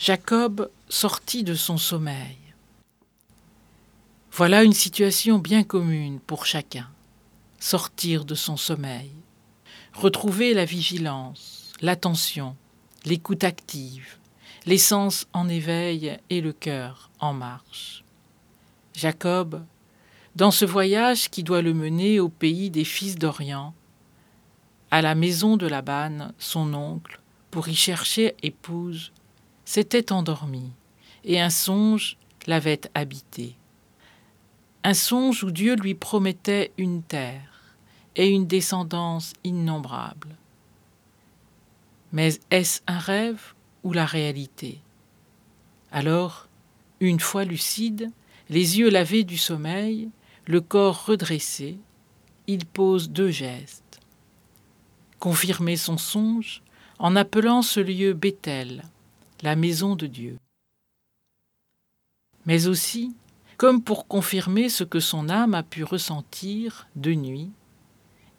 Jacob sortit de son sommeil. Voilà une situation bien commune pour chacun. Sortir de son sommeil. Retrouver la vigilance, l'attention, l'écoute active, les sens en éveil et le cœur en marche. Jacob, dans ce voyage qui doit le mener au pays des fils d'Orient, à la maison de Laban, son oncle, pour y chercher épouse, s'était endormi, et un songe l'avait habité. Un songe où Dieu lui promettait une terre et une descendance innombrable. Mais est-ce un rêve ou la réalité? Alors, une fois lucide, les yeux lavés du sommeil, le corps redressé, il pose deux gestes. Confirmer son songe en appelant ce lieu Bethel, la maison de Dieu. Mais aussi, comme pour confirmer ce que son âme a pu ressentir de nuit,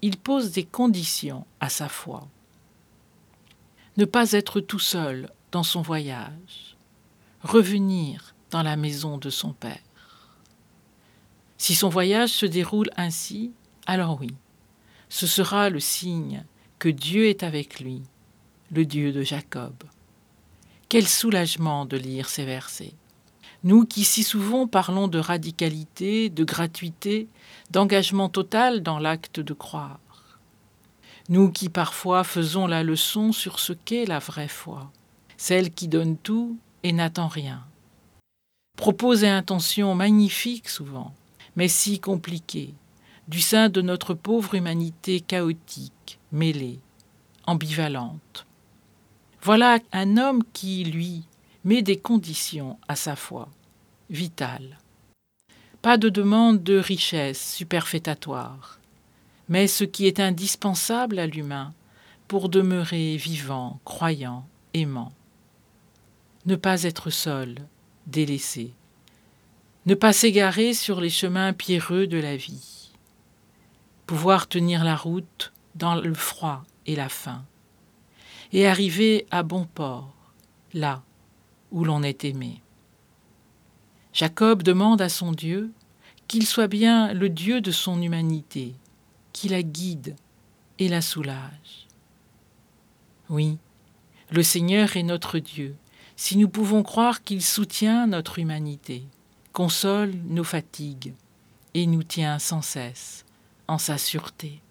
il pose des conditions à sa foi. Ne pas être tout seul dans son voyage, revenir dans la maison de son Père. Si son voyage se déroule ainsi, alors oui, ce sera le signe que Dieu est avec lui, le Dieu de Jacob. Quel soulagement de lire ces versets. Nous qui si souvent parlons de radicalité, de gratuité, d'engagement total dans l'acte de croire. Nous qui parfois faisons la leçon sur ce qu'est la vraie foi, celle qui donne tout et n'attend rien. Propos et intentions magnifiques souvent, mais si compliquées, du sein de notre pauvre humanité chaotique, mêlée, ambivalente. Voilà un homme qui, lui, met des conditions à sa foi, vitale. Pas de demande de richesse superfétatoire, mais ce qui est indispensable à l'humain pour demeurer vivant, croyant, aimant. Ne pas être seul, délaissé, ne pas s'égarer sur les chemins pierreux de la vie, pouvoir tenir la route dans le froid et la faim, et arriver à bon port, là où l'on est aimé. Jacob demande à son Dieu qu'il soit bien le Dieu de son humanité, qui la guide et la soulage. Oui, le Seigneur est notre Dieu, si nous pouvons croire qu'il soutient notre humanité, console nos fatigues et nous tient sans cesse en sa sûreté.